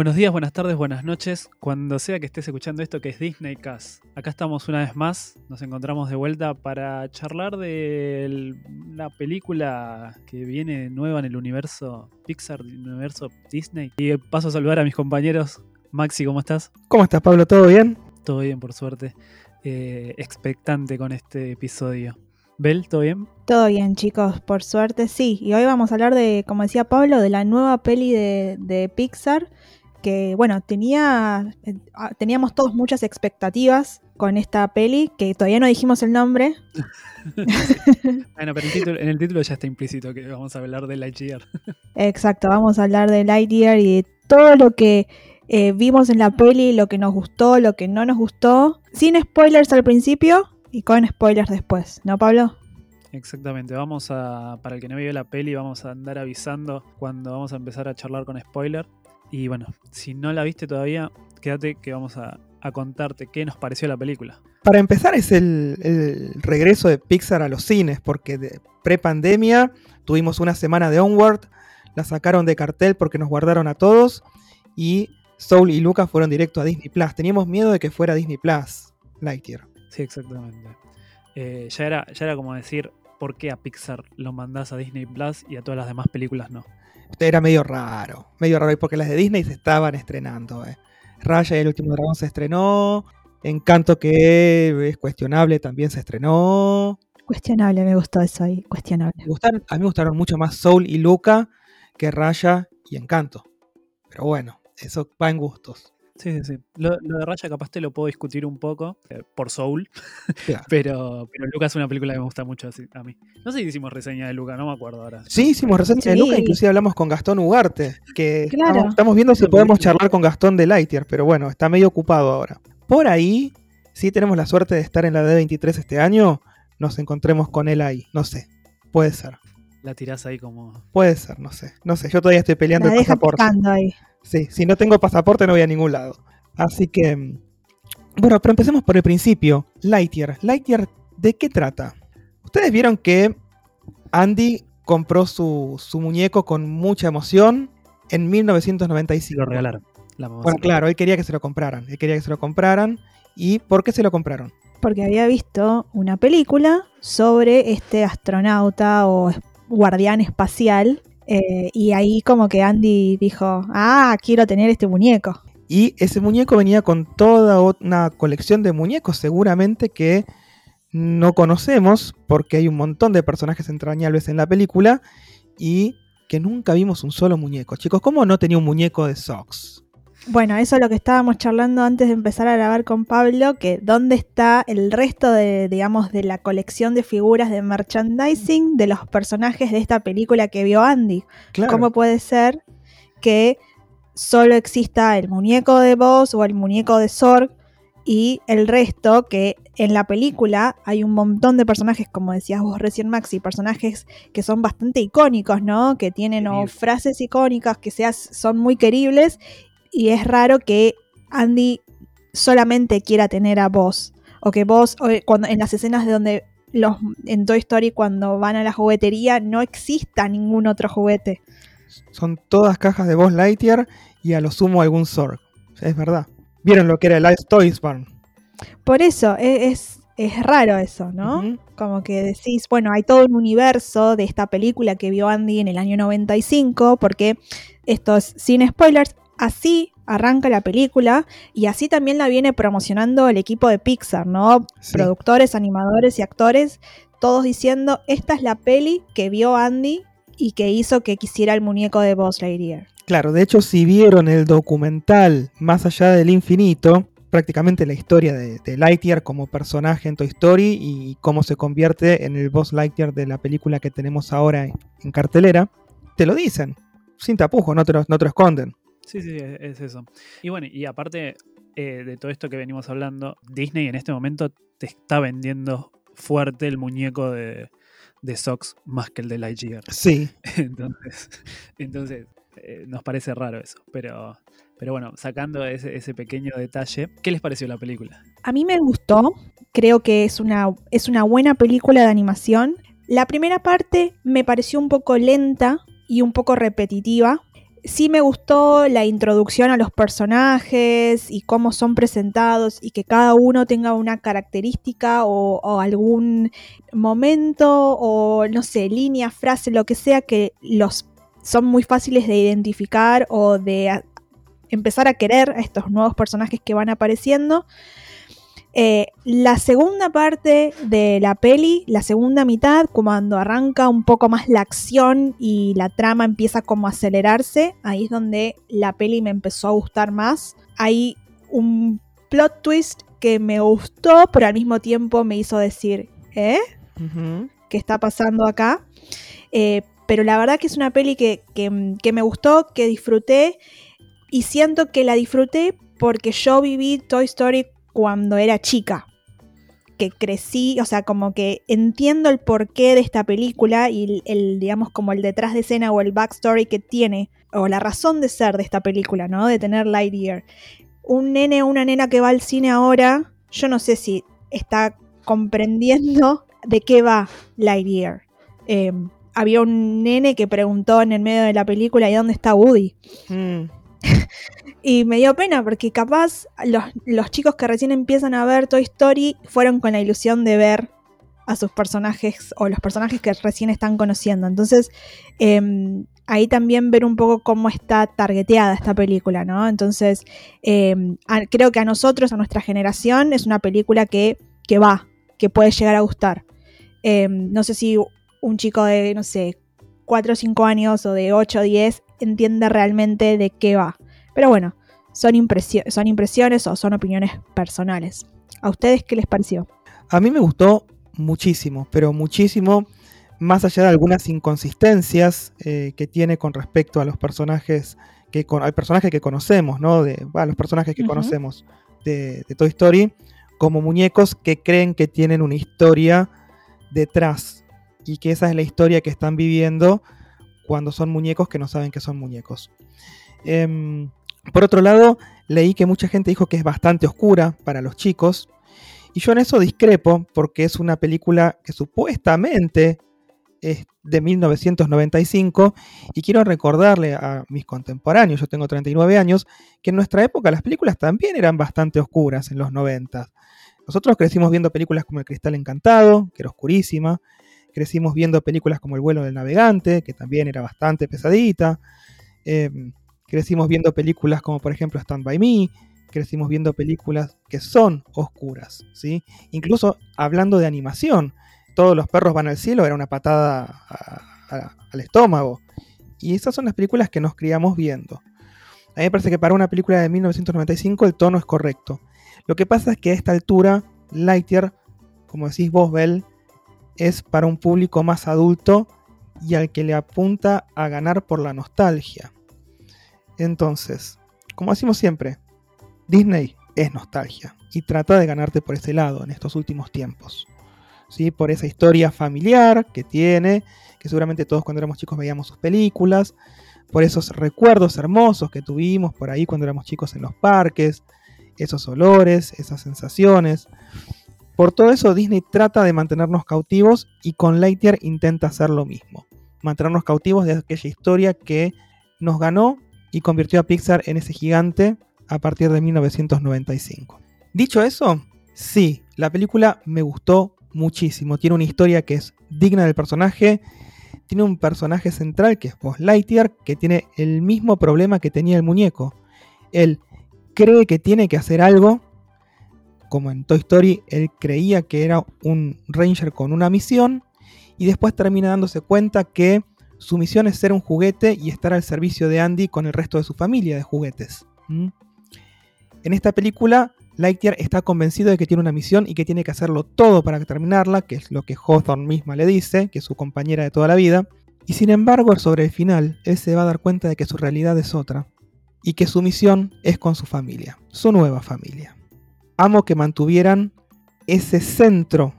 Buenos días, buenas tardes, buenas noches. Cuando sea que estés escuchando esto que es Disney Cast. Acá estamos una vez más. Nos encontramos de vuelta para charlar de la película que viene nueva en el universo Pixar, el universo Disney. Y paso a saludar a mis compañeros. Maxi, ¿cómo estás? ¿Cómo estás, Pablo? ¿Todo bien? Todo bien, por suerte. Eh, expectante con este episodio. Bel, ¿todo bien? Todo bien, chicos, por suerte sí. Y hoy vamos a hablar de, como decía Pablo, de la nueva peli de, de Pixar que bueno, tenía, eh, ah, teníamos todos muchas expectativas con esta peli, que todavía no dijimos el nombre. bueno, pero en el título ya está implícito que vamos a hablar de Lightyear. Exacto, vamos a hablar de Lightyear y de todo lo que eh, vimos en la peli, lo que nos gustó, lo que no nos gustó, sin spoilers al principio y con spoilers después, ¿no, Pablo? Exactamente, vamos a, para el que no vio la peli, vamos a andar avisando cuando vamos a empezar a charlar con spoiler. Y bueno, si no la viste todavía, quédate que vamos a, contarte qué nos pareció la película. Para empezar es el, regreso de Pixar a los cines, porque de pre-pandemia tuvimos una semana de Onward, la sacaron de cartel porque nos guardaron a todos, y Soul y Lucas fueron directo a Disney Plus. Teníamos miedo de que fuera Disney Plus, Lightyear. Sí, exactamente. Eh, ya, era, ya era como decir, ¿por qué a Pixar lo mandás a Disney Plus y a todas las demás películas no? Era medio raro, medio raro, porque las de Disney se estaban estrenando. Eh. Raya y el último dragón se estrenó, Encanto que es cuestionable también se estrenó. Cuestionable, me gustó eso ahí, cuestionable. a mí me gustaron mucho más Soul y Luca que Raya y Encanto. Pero bueno, eso va en gustos. Sí, sí, sí. Lo, de Raya capaz te lo puedo discutir un poco eh, por Soul, pero, pero Luca es una película que me gusta mucho a mí. No sé si hicimos reseña de Luca, no me acuerdo ahora. Sí, hicimos reseña de Luca, inclusive hablamos con Gastón Ugarte, que estamos, viendo si podemos charlar con Gastón de Lightyear, pero bueno, está medio ocupado ahora. Por ahí, si tenemos la suerte de estar en la D23 este año, nos encontremos con él ahí, no sé, puede ser. La tirás ahí como... Puede ser, no sé, no sé, yo todavía estoy peleando el pasaporte. Ahí. Sí, si no tengo pasaporte no voy a ningún lado. Así que, bueno, pero empecemos por el principio. Lightyear. Lightyear, ¿de qué trata? Ustedes vieron que Andy compró su, muñeco con mucha emoción en 1995. Lo regalaron. bueno, claro, él quería que se lo compraran. Él quería que se lo compraran. ¿Y por qué se lo compraron? Porque había visto una película sobre este astronauta o guardián espacial eh, y ahí como que Andy dijo, ah, quiero tener este muñeco. Y ese muñeco venía con toda una colección de muñecos seguramente que no conocemos porque hay un montón de personajes entrañables en la película y que nunca vimos un solo muñeco. Chicos, ¿cómo no tenía un muñeco de Sox? Bueno, eso es lo que estábamos charlando antes de empezar a grabar con Pablo, que dónde está el resto de, digamos, de la colección de figuras de merchandising de los personajes de esta película que vio Andy. ¿Cómo puede ser que solo exista el muñeco de Buzz o el muñeco de Zorg y el resto que en la película hay un montón de personajes, como decías vos recién Maxi, personajes que son bastante icónicos, ¿no? Que tienen frases icónicas, que seas, son muy queribles y es raro que Andy solamente quiera tener a vos. O que vos, cuando, en las escenas de donde los, en Toy Story, cuando van a la juguetería, no exista ningún otro juguete. Son todas cajas de Boss Lightyear y a lo sumo algún Zorg. Es verdad. ¿Vieron lo que era el Ice Toys Barn? Por eso, e, es, es, raro eso, ¿no? Como que decís, bueno, hay todo un universo de esta película que vio Andy en el año 95, porque esto es sin spoilers, así arranca la película y así también la viene promocionando el equipo de Pixar, ¿no? Productores, animadores y actores, todos diciendo, esta es la peli que vio Andy y que hizo que quisiera el muñeco de Buzz Lightyear. Claro, de hecho si vieron el documental Más allá del infinito, prácticamente la historia de, Lightyear como personaje en Toy Story y cómo se convierte en el Buzz Lightyear de la película que tenemos ahora en, cartelera, te lo dicen, sin tapujo, no te no te lo esconden. Sí, sí, es eso. Y bueno, y aparte eh, de todo esto que venimos hablando, Disney en este momento te está vendiendo fuerte el muñeco de, de Sox más que el de Lightyear. Sí. entonces, entonces eh, nos parece raro eso. Pero, pero bueno, sacando ese, ese, pequeño detalle, ¿qué les pareció la película? A mí me gustó. Creo que es una, es una buena película de animación. La primera parte me pareció un poco lenta y un poco repetitiva sí me gustó la introducción a los personajes y cómo son presentados y que cada uno tenga una característica o, algún momento o no sé, línea, frase, lo que sea que los son muy fáciles de identificar o de empezar a querer a estos nuevos personajes que van apareciendo. Eh, la segunda parte de la peli, la segunda mitad, cuando arranca un poco más la acción y la trama empieza como a acelerarse, ahí es donde la peli me empezó a gustar más. Hay un plot twist que me gustó, pero al mismo tiempo me hizo decir, ¿eh? ¿Qué está pasando acá? Eh, pero la verdad que es una peli que, que me gustó, que disfruté y siento que la disfruté porque yo viví Toy Story cuando era chica. Que crecí, o sea, como que entiendo el porqué de esta película y el, digamos, como el detrás de escena o el backstory que tiene, o la razón de ser de esta película, ¿no? De tener Lightyear. Un nene o una nena que va al cine ahora, yo no sé si está comprendiendo de qué va Lightyear. Em, había un nene que preguntó en el medio de la película, ¿y dónde está Woody? Mm. Y me dio pena porque capaz los, chicos que recién empiezan a ver Toy Story fueron con la ilusión de ver a sus personajes o los personajes que recién están conociendo. Entonces, em, ahí también ver un poco cómo está targeteada esta película, ¿no? Entonces, em, creo que a nosotros, a nuestra generación, es una película que, que va, que puede llegar a gustar. Em, no sé si un chico de, no sé, 4 o 5 años o de 8 o 10 entiende realmente de qué va. Pero bueno, son, son impresiones o son opiniones personales. ¿A ustedes qué les pareció? A mí me gustó muchísimo, pero muchísimo, más allá de algunas inconsistencias eh, que tiene con respecto a los personajes que al personaje que conocemos, ¿no? De, los personajes que conocemos de, de, Toy Story, como muñecos que creen que tienen una historia detrás y que esa es la historia que están viviendo cuando son muñecos que no saben que son muñecos. Em, por otro lado, leí que mucha gente dijo que es bastante oscura para los chicos. Y yo en eso discrepo porque es una película que supuestamente es de 1995 y quiero recordarle a mis contemporáneos, yo tengo 39 años, que en nuestra época las películas también eran bastante oscuras en los 90. Nosotros crecimos viendo películas como El Cristal Encantado, que era oscurísima, crecimos viendo películas como El vuelo del navegante, que también era bastante pesadita, em, Crecimos viendo películas como por ejemplo Stand By Me, crecimos viendo películas que son oscuras, ¿sí? Incluso hablando de animación, todos los perros van al cielo era una patada al estómago. Y esas son las películas que nos criamos viendo. A mí me parece que para una película de 1995 el tono es correcto. Lo que pasa es que a esta altura, Lightyear, como decís vos, Bell, es para un público más adulto y al que le apunta a ganar por la nostalgia. Entonces, como decimos siempre, Disney es nostalgia y trata de ganarte por ese lado en estos últimos tiempos. ¿Sí? Por esa historia familiar que tiene, que seguramente todos cuando éramos chicos veíamos sus películas, por esos recuerdos hermosos que tuvimos por ahí cuando éramos chicos en los parques, esos olores, esas sensaciones. Por todo eso Disney trata de mantenernos cautivos y con Lightyear intenta hacer lo mismo. Mantenernos cautivos de aquella historia que nos ganó y convirtió a Pixar en ese gigante a partir de 1995. Dicho eso, sí, la película me gustó muchísimo. Tiene una historia que es digna del personaje. Tiene un personaje central que es Buzz Lightyear, que tiene el mismo problema que tenía el muñeco. Él cree que tiene que hacer algo. Como en Toy Story, él creía que era un Ranger con una misión. Y después termina dándose cuenta que su misión es ser un juguete y estar al servicio de Andy con el resto de su familia de juguetes. En esta película, Lightyear está convencido de que tiene una misión y que tiene que hacerlo todo para terminarla, que es lo que Hawthorne misma le dice, que es su compañera de toda la vida. Y sin embargo, sobre el final, él se va a dar cuenta de que su realidad es otra y que su misión es con su familia, su nueva familia. Amo que mantuvieran ese centro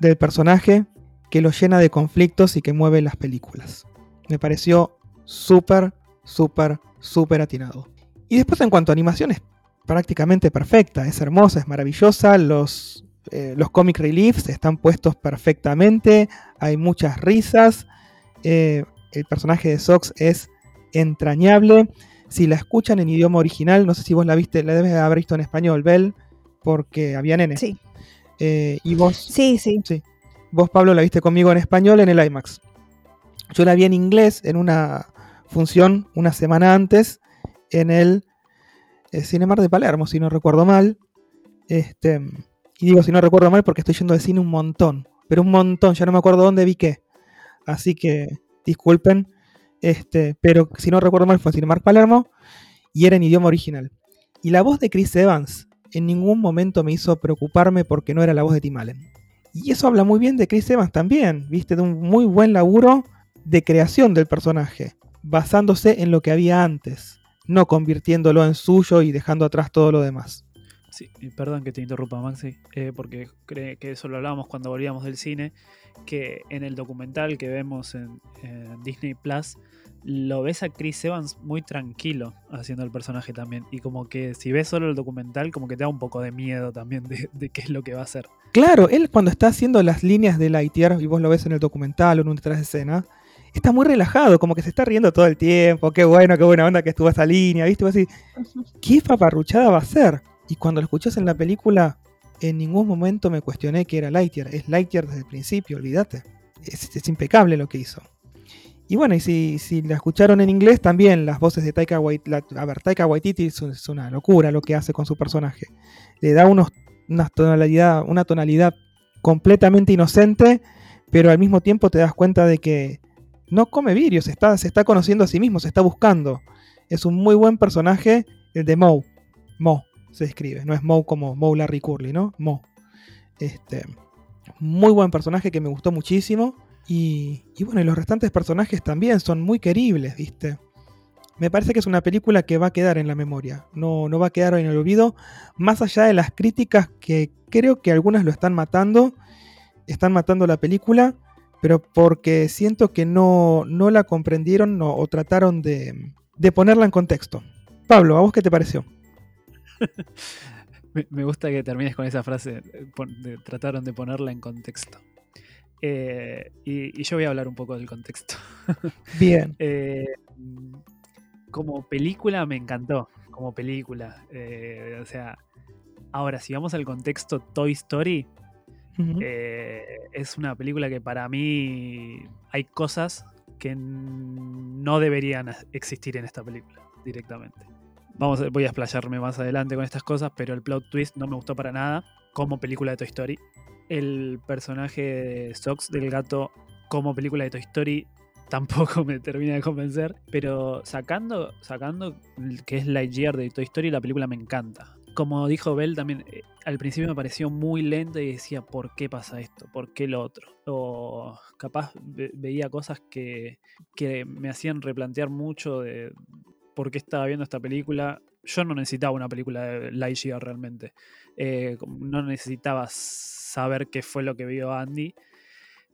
del personaje que lo llena de conflictos y que mueve las películas me pareció súper, súper, súper atinado. Y después en cuanto a animación es prácticamente perfecta, es hermosa, es maravillosa, los, eh, los comic reliefs están puestos perfectamente, hay muchas risas, eh, el personaje de Sox es entrañable. Si la escuchan en idioma original, no sé si vos la viste, la debes haber visto en español, Bel, porque había nene. Sí. Eh, y vos. Sí, sí. Sí. Vos, Pablo, la viste conmigo en español en el IMAX. Yo la vi en inglés en una función una semana antes en el eh, Cinemar de Palermo, si no recuerdo mal. Este, y digo si no recuerdo mal porque estoy yendo de cine un montón. Pero un montón, ya no me acuerdo dónde vi qué. Así que disculpen. Este, pero si no recuerdo mal fue Cinemark Palermo y era en idioma original. Y la voz de Chris Evans en ningún momento me hizo preocuparme porque no era la voz de Tim Allen. Y eso habla muy bien de Chris Evans también, viste, de un muy buen laburo de creación del personaje, basándose en lo que había antes, no convirtiéndolo en suyo y dejando atrás todo lo demás. Sí, perdón que te interrumpa, Maxi, eh, porque cree que eso lo hablábamos cuando volvíamos del cine, que en el documental que vemos en Disney Plus, lo ves a Chris Evans muy tranquilo haciendo el personaje también. Y como que si ves solo el documental, como que te da un poco de miedo también de, qué es lo que va a hacer. Claro, él cuando está haciendo las líneas de Lightyear, y vos lo ves en el documental o en un detrás de escena, está muy relajado, como que se está riendo todo el tiempo. Qué bueno, qué buena onda que estuvo esa línea, ¿viste? Vos así, ¿qué paparruchada va a ser? Y cuando lo escuchás en la película, en ningún momento me cuestioné que era Lightyear. Es Lightyear desde el principio, olvídate. es impecable lo que hizo. Y bueno, y si, si, la escucharon en inglés, también las voces de Taika Waititi. A ver, Taika Waititi es, una locura lo que hace con su personaje. Le da unos, una, tonalidad, una tonalidad completamente inocente, pero al mismo tiempo te das cuenta de que no come vidrios, está, se está conociendo a sí mismo, se está buscando. Es un muy buen personaje, el de Moe. Mo se escribe, no es Moe como Moe Larry Curly, ¿no? Mo. Este, muy buen personaje que me gustó muchísimo. Y, bueno, y los restantes personajes también son muy queribles, ¿viste? Me parece que es una película que va a quedar en la memoria, no, no va a quedar en el olvido, más allá de las críticas que creo que algunas lo están matando, están matando la película, pero porque siento que no, no la comprendieron o trataron de, de ponerla en contexto. Pablo, ¿a vos qué te pareció? me gusta que termines con esa frase, de, trataron de ponerla en contexto. Eh, y, yo voy a hablar un poco del contexto. Bien. Eh, como película me encantó, como película. Eh, o sea, ahora si vamos al contexto Toy Story, es una película que para mí hay cosas que no deberían existir en esta película directamente. Vamos, voy a explayarme más adelante con estas cosas, pero el plot twist no me gustó para nada como película de Toy Story el personaje de Sox del gato como película de Toy Story tampoco me termina de convencer, pero sacando, sacando que es Lightyear de Toy Story, la película me encanta. Como dijo Bell también, eh, al principio me pareció muy lenta y decía, ¿por qué pasa esto? ¿Por qué lo otro? O capaz veía cosas que, que me hacían replantear mucho de por qué estaba viendo esta película. Yo no necesitaba una película de Lightyear realmente. Eh, no necesitaba saber qué fue lo que vio Andy.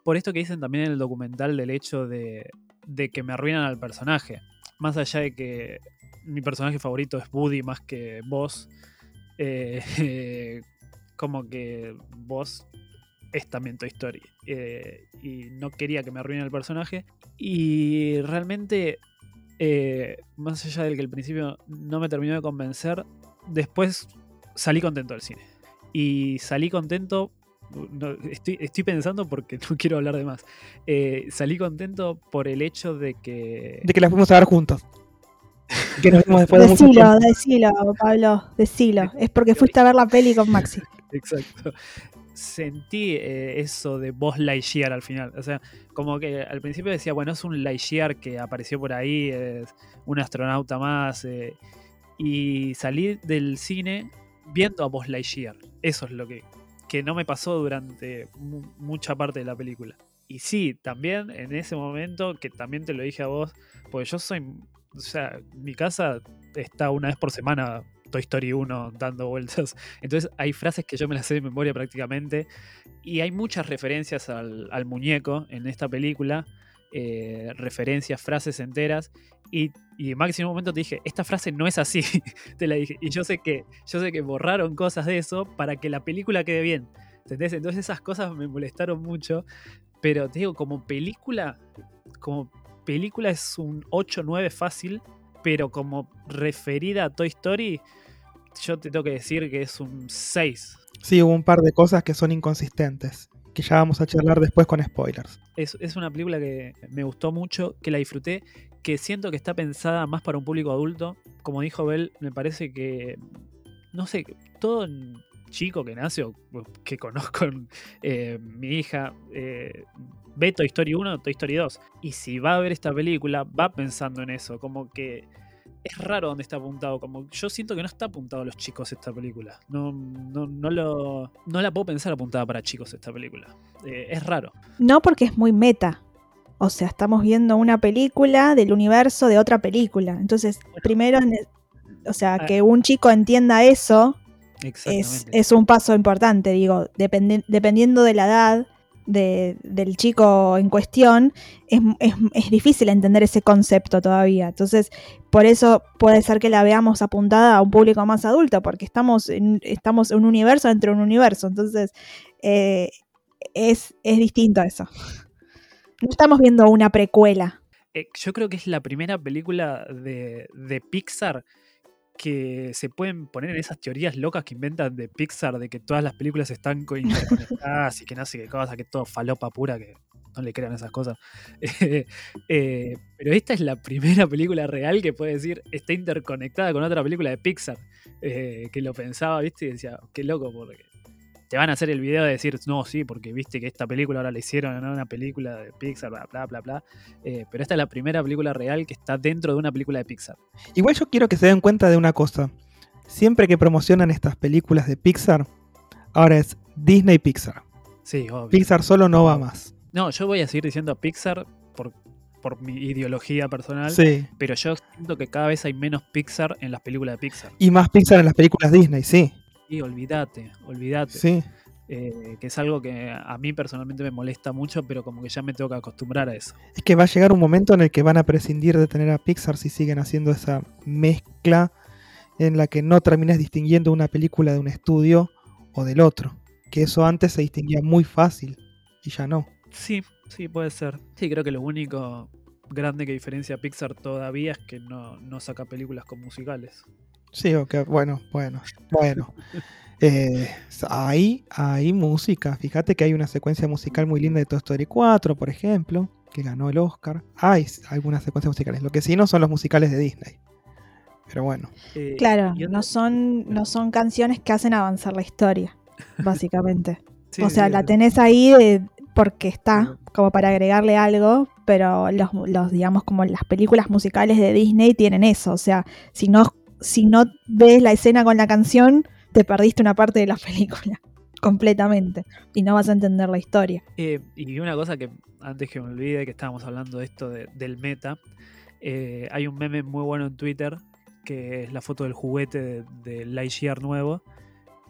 Por esto que dicen también en el documental del hecho de, que me arruinan al personaje. Más allá de que mi personaje favorito es Woody más que vos, eh, como que vos es también Toy Story. Eh, y no quería que me arruinen el personaje. Y realmente, eh, más allá del que al principio no me terminó de convencer, después salí contento del cine. Y salí contento estoy, estoy pensando porque no quiero hablar de más. Eh, salí contento por el hecho de que. De que la fuimos a ver juntos. Que nos vimos después decilo, de decilo, Pablo, decilo. Es porque fuiste a ver la peli con Maxi. Exacto. Sentí eh, eso de voz Lightyear al final. O sea, como que al principio decía, bueno, es un Lightyear que apareció por ahí, es un astronauta más. Eh, y salí del cine viendo a voz Lightyear. Eso es lo que que no me pasó durante mucha parte de la película. Y sí, también en ese momento, que también te lo dije a vos, porque yo soy, o sea, mi casa está una vez por semana Toy Story 1 dando vueltas. Entonces hay frases que yo me las sé de memoria prácticamente. Y hay muchas referencias al, muñeco en esta película. Eh, referencias, frases enteras. Y, y máximo momento te dije, esta frase no es así. te la dije. Y yo sé que, yo sé que borraron cosas de eso para que la película quede bien. ¿Entendés? Entonces esas cosas me molestaron mucho. Pero te digo, como película, como película es un 8-9 fácil, pero como referida a Toy Story, yo te tengo que decir que es un 6. Sí, hubo un par de cosas que son inconsistentes, que ya vamos a charlar después con spoilers. Es, es una película que me gustó mucho, que la disfruté, que siento que está pensada más para un público adulto. Como dijo Bell, me parece que, no sé, todo chico que nace o que conozco, eh, mi hija, eh, ve Toy Story 1 o Toy Story 2. Y si va a ver esta película, va pensando en eso, como que es raro donde está apuntado. Como yo siento que no está apuntado a los chicos esta película. No, no, no, lo, no la puedo pensar apuntada para chicos esta película. Eh, es raro. No porque es muy meta. O sea, estamos viendo una película del universo de otra película. Entonces, primero, o sea, ah. que un chico entienda eso es, es, un paso importante. Digo, dependiendo de la edad del chico en cuestión, es, es, difícil entender ese concepto todavía. Entonces, por eso puede ser que la veamos apuntada a un público más adulto, porque estamos en, estamos en un universo dentro de un universo. Entonces, eh, es, es distinto a eso. No estamos viendo una precuela. Eh, yo creo que es la primera película de, de Pixar que se pueden poner en esas teorías locas que inventan de Pixar de que todas las películas están interconectadas y que no sé qué cosa, que todo falopa pura, que no le crean esas cosas. Eh, pero esta es la primera película real que puede decir está interconectada con otra película de Pixar. Eh, que lo pensaba, ¿viste? Y decía, qué loco, porque te van a hacer el video de decir, no, sí, porque viste que esta película ahora la hicieron en una película de Pixar, bla, bla, bla, bla. Eh, pero esta es la primera película real que está dentro de una película de Pixar. Igual yo quiero que se den cuenta de una cosa. Siempre que promocionan estas películas de Pixar, ahora es Disney Pixar. Sí, obvio. Pixar solo no va más. No, yo voy a seguir diciendo Pixar por, por mi ideología personal. Sí. Pero yo siento que cada vez hay menos Pixar en las películas de Pixar. Y más Pixar en las películas Disney, sí. Sí, olvídate, olvídate. Sí. Eh, que es algo que a mí personalmente me molesta mucho, pero como que ya me tengo que acostumbrar a eso. Es que va a llegar un momento en el que van a prescindir de tener a Pixar si siguen haciendo esa mezcla en la que no terminas distinguiendo una película de un estudio o del otro. Que eso antes se distinguía muy fácil y ya no. Sí, sí, puede ser. Sí, creo que lo único grande que diferencia a Pixar todavía es que no, no saca películas con musicales. Sí, ok, bueno, bueno, bueno. Eh, hay, hay música. Fíjate que hay una secuencia musical muy linda de Toy Story 4, por ejemplo, que ganó el Oscar. Hay algunas secuencias musicales. Lo que sí no son los musicales de Disney. Pero bueno. Eh, claro, no son, no son canciones que hacen avanzar la historia, básicamente. o sea, la tenés ahí porque está, como para agregarle algo, pero los, los, digamos, como las películas musicales de Disney tienen eso. O sea, si no si no ves la escena con la canción, te perdiste una parte de la película completamente y no vas a entender la historia. Eh, y una cosa que antes que me olvide que estábamos hablando de esto del meta, eh, hay un meme muy bueno en Twitter que es la foto del juguete de, de Lightyear nuevo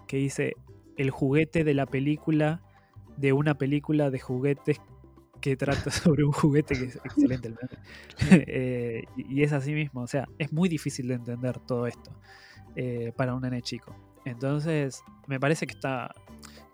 que dice el juguete de la película de una película de juguetes que trata sobre un juguete que es excelente el eh, y, es así mismo, o sea, es muy difícil de entender todo esto eh, para un nene chico. Entonces, me parece que está.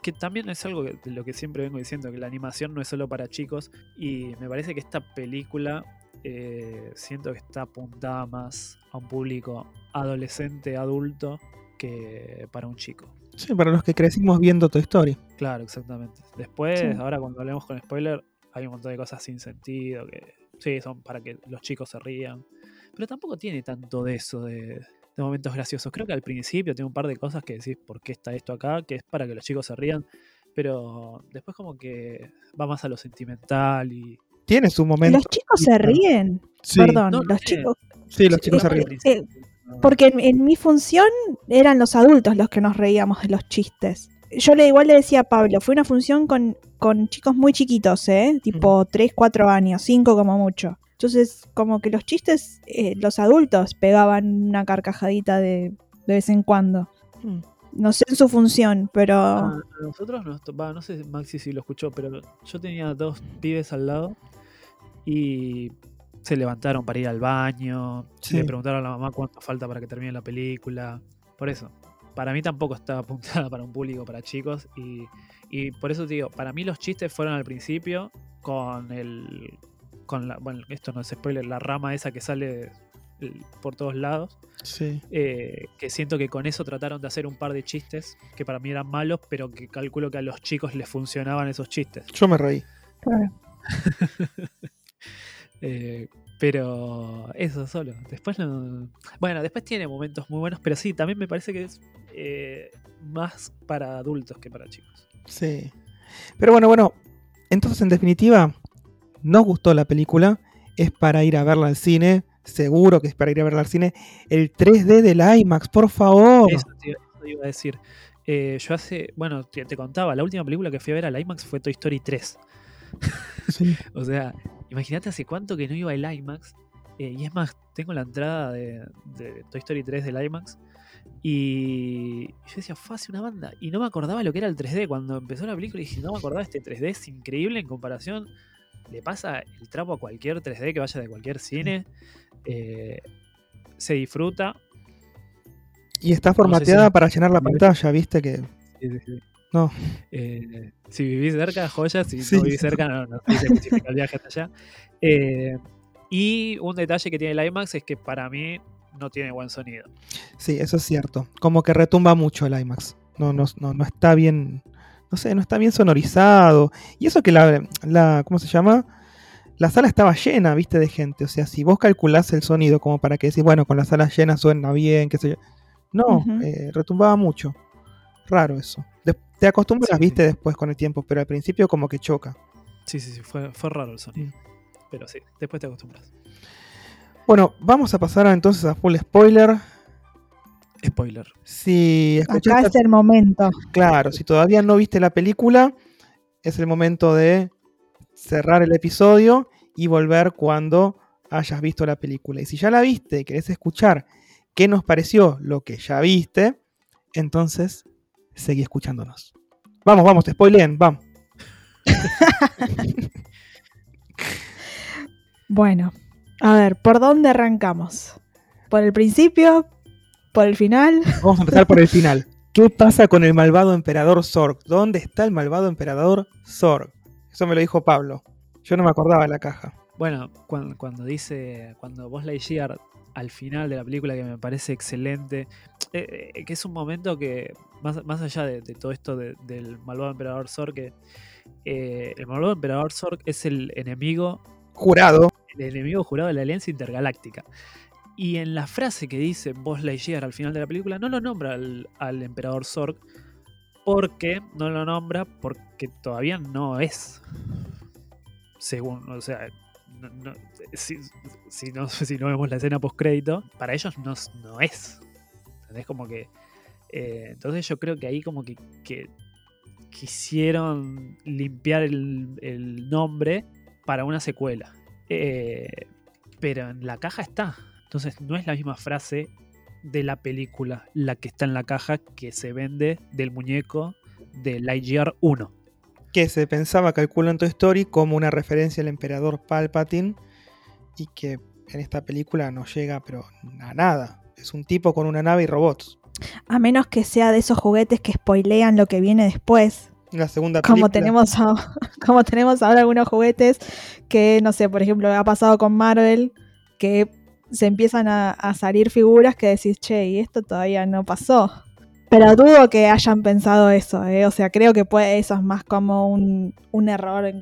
que también es algo de lo que siempre vengo diciendo, que la animación no es solo para chicos. Y me parece que esta película eh, siento que está apuntada más a un público adolescente, adulto, que para un chico. Sí, para los que crecimos viendo tu historia. Claro, exactamente. Después, ahora cuando hablemos con spoiler, hay un montón de cosas sin sentido que sí, son para que los chicos se rían. Pero tampoco tiene tanto de eso, de, momentos graciosos. Creo que al principio tiene un par de cosas que decís, ¿por qué está esto acá? Que es para que los chicos se rían. Pero después como que va más a lo sentimental y... Tiene su momento. Los chicos se ríen. Perdón, los chicos... Sí, los chicos se ríen. Eh, porque en, mi función eran los adultos los que nos reíamos de los chistes yo le igual le decía a Pablo, fue una función con, con chicos muy chiquitos, ¿eh? Tipo 3, 4 años, 5 como mucho. Entonces, como que los chistes, eh, los adultos pegaban una carcajadita de, de vez en cuando. Hmm. No sé en su función, pero... A nosotros nos no sé Maxi si lo escuchó, pero yo tenía dos pibes al lado y se levantaron para ir al baño, le preguntaron a la mamá cuánto falta para que termine la película. Por eso, para mí tampoco está apuntada para un público para chicos y, por eso te digo, para mí los chistes fueron al principio con el con la, bueno, esto no es spoiler, la rama esa que sale por todos lados. Sí. Eh, que siento que con eso trataron de hacer un par de chistes que para mí eran malos, pero que calculo que a los chicos les funcionaban esos chistes. Yo me reí. Eh, pero eso solo. Después no. Bueno, después tiene momentos muy buenos, pero sí, también me parece que es eh, más para adultos que para chicos. Sí. Pero bueno, bueno. Entonces, en definitiva, nos gustó la película. Es para ir a verla al cine seguro que es para ir a ver al cine. El 3D del IMAX, por favor. Eso, iba a decir. Eh, yo hace, bueno, te, contaba, la última película que fui a ver al IMAX fue Toy Story 3. o sea, imagínate hace cuánto que no iba al IMAX. Eh, y es más, tengo la entrada de, Toy Story 3 del IMAX. Y yo decía, fue hace una banda. Y no me acordaba lo que era el 3D. Cuando empezó la película dije, no me acordaba este 3D. Es increíble en comparación. Le pasa el trapo a cualquier 3D que vaya de cualquier cine. Eh, se disfruta. Y está formateada para llenar la pantalla, ¿viste? Que... Sí, sí, sí. No. Eh, si vivís cerca, joya. Si no vivís cerca, no, no el viaje hasta allá. Eh, y un detalle que tiene el IMAX es que para mí no tiene buen sonido. Sí, eso es cierto. Como que retumba mucho el IMAX. No, no, no, no está bien. No sé, no está bien sonorizado. Y eso que la, la ¿cómo se llama? la sala estaba llena, viste, de gente. O sea, si vos calculás el sonido como para que decís, bueno, con la sala llena suena bien, qué sé yo. No, eh, retumbaba mucho. Raro eso. te acostumbras, viste, después con el tiempo, pero al principio como que choca. Sí, sí, sí, fue, raro el sonido. Mm. Pero sí, después te acostumbras. Bueno, vamos a pasar entonces a full spoiler. Spoiler. Si Acá es el momento. Claro, si todavía no viste la película, es el momento de cerrar el episodio y volver cuando hayas visto la película. Y si ya la viste y querés escuchar qué nos pareció lo que ya viste, entonces seguí escuchándonos. Vamos, vamos, te spoileen, vamos. bueno, a ver, ¿por dónde arrancamos? ¿Por el principio? ¿Por el final? Vamos a empezar por el final. ¿Qué pasa con el malvado emperador Zorg? ¿Dónde está el malvado emperador Zorg? Eso me lo dijo Pablo. Yo no me acordaba de la caja. Bueno, cuando, dice, cuando vos Lightyear al final de la película, que me parece excelente, eh, eh, que es un momento que, más, más allá de, todo esto del malvado emperador que eh, el malvado emperador Zorg es el enemigo jurado. El enemigo jurado de la Alianza Intergaláctica. Y en la frase que dice Buzz Lightyear al final de la película, no lo nombra al, al emperador Zorg, porque no lo nombra porque todavía no es. Según, o sea, si, no, si no vemos la escena post crédito, para ellos no, no es. Es como que. Eh, entonces yo creo que ahí como que, quisieron limpiar el, nombre para una secuela. Eh, pero en la caja está. Entonces no es la misma frase de la película, la que está en la caja que se vende del muñeco de Lightyear 1. Que se pensaba, calculo en Toy Story, como una referencia al emperador Palpatine y que en esta película no llega pero a nada. Es un tipo con una nave y robots. A menos que sea de esos juguetes que spoilean lo que viene después. La segunda película. Como tenemos, como tenemos ahora algunos juguetes que, no sé, por ejemplo, ha pasado con Marvel, que se empiezan a, salir figuras que decís, che, y esto todavía no pasó. Pero dudo que hayan pensado eso, ¿eh? o sea, creo que puede, eso es más como un, error,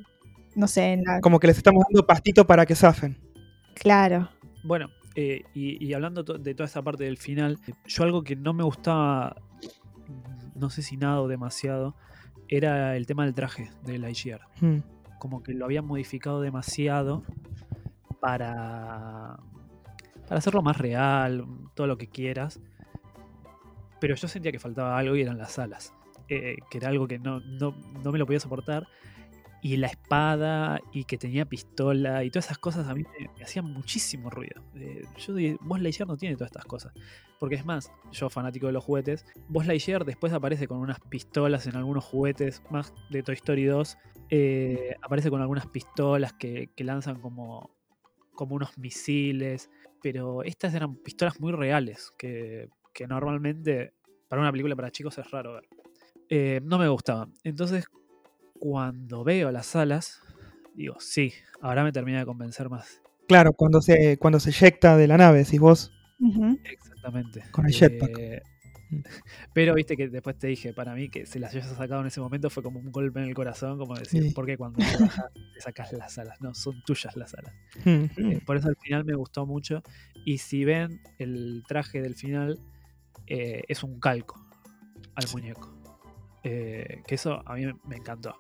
no sé, en la... Como que les estamos dando pastito para que zafen. Claro. Bueno, eh, y, hablando de toda esa parte del final, yo algo que no me gustaba, no sé si nada o demasiado, era el tema del traje de Lightyear. Hmm. Como que lo habían modificado demasiado para para hacerlo más real, todo lo que quieras. Pero yo sentía que faltaba algo y eran las alas, eh, que era algo que no, no, me lo podía soportar. Y la espada, y que tenía pistola, y todas esas cosas a mí me, hacían muchísimo ruido. Eh, yo dije, Vos Lightyear no tiene todas estas cosas. Porque es más, yo fanático de los juguetes, Vos Lightyear después aparece con unas pistolas en algunos juguetes, más de Toy Story 2, eh, aparece con algunas pistolas que, que lanzan como, como unos misiles pero estas eran pistolas muy reales, que, normalmente para una película para chicos es raro ver. Eh, no me gustaban. Entonces, cuando veo las alas, digo, sí, ahora me termina de convencer más. Claro, cuando se, cuando se eyecta de la nave, decís vos. Exactamente. Con el jetpack. Eh, pero viste que después te dije, para mí que se las hayas sacado en ese momento fue como un golpe en el corazón, como decir, porque cuando te, sacas las alas? No, son tuyas las alas. Eh, por eso al final me gustó mucho. Y si ven el traje del final, eh, es un calco al muñeco. que eso a mí me encantó.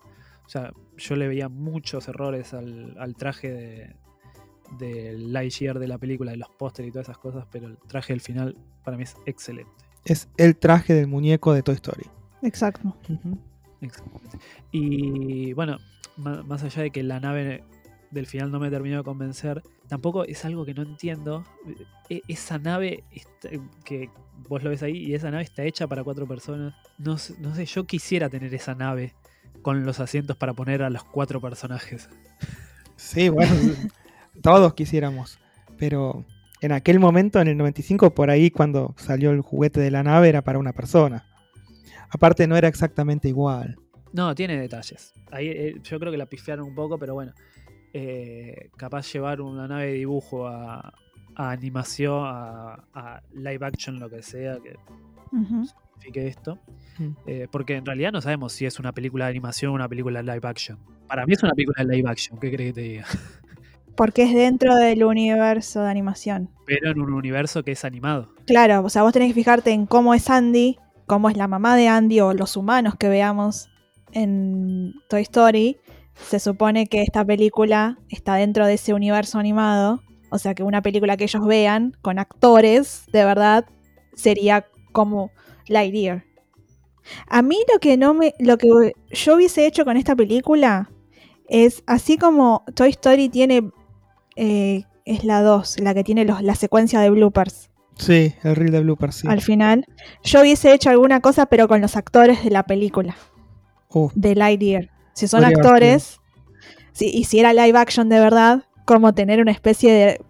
O sea, yo le veía muchos errores al, traje de, del Lightyear de la película, de los pósteres y todas esas cosas, pero el traje del final para mí es excelente. Es el traje del muñeco de Toy Story. Exacto. Y bueno, más allá de que la nave del final no me terminó de convencer, tampoco es algo que no entiendo. E, esa nave que vos lo ves ahí y esa nave está hecha para cuatro personas. No, no sé, yo quisiera tener esa nave con los asientos para poner a los cuatro personajes. Sí, bueno, todos quisiéramos. Pero en aquel momento, en el 95, por ahí cuando salió el juguete de la nave, era para una persona. Aparte no era exactamente igual. No, tiene detalles. Ahí eh, yo creo que la pifiaron un poco, pero bueno. Eh, capaz llevar una nave de dibujo a, animación, a, live action, lo que sea, que signifique esto. Eh, porque en realidad no sabemos si es una película de animación o una película de live action. Para mí es una película de live action, ¿qué crees que te diga? Porque es dentro del universo de animación. Pero en un universo que es animado. Claro, o sea, vos tenés que fijarte en cómo es Andy, cómo es la mamá de Andy o los humanos que veamos en Toy Story. Se supone que esta película está dentro de ese universo animado. O sea, que una película que ellos vean con actores de verdad sería como Lightyear. A mí lo que no me. lo que yo hubiese hecho con esta película es así como Toy Story tiene. Eh, es la 2, la que tiene la secuencia de bloopers. Sí, el reel de bloopers, sí. Al final. Yo hubiese hecho alguna cosa, pero con los actores de la película. De Lightyear. Si son actores. y si era live action de verdad, como tener una especie de.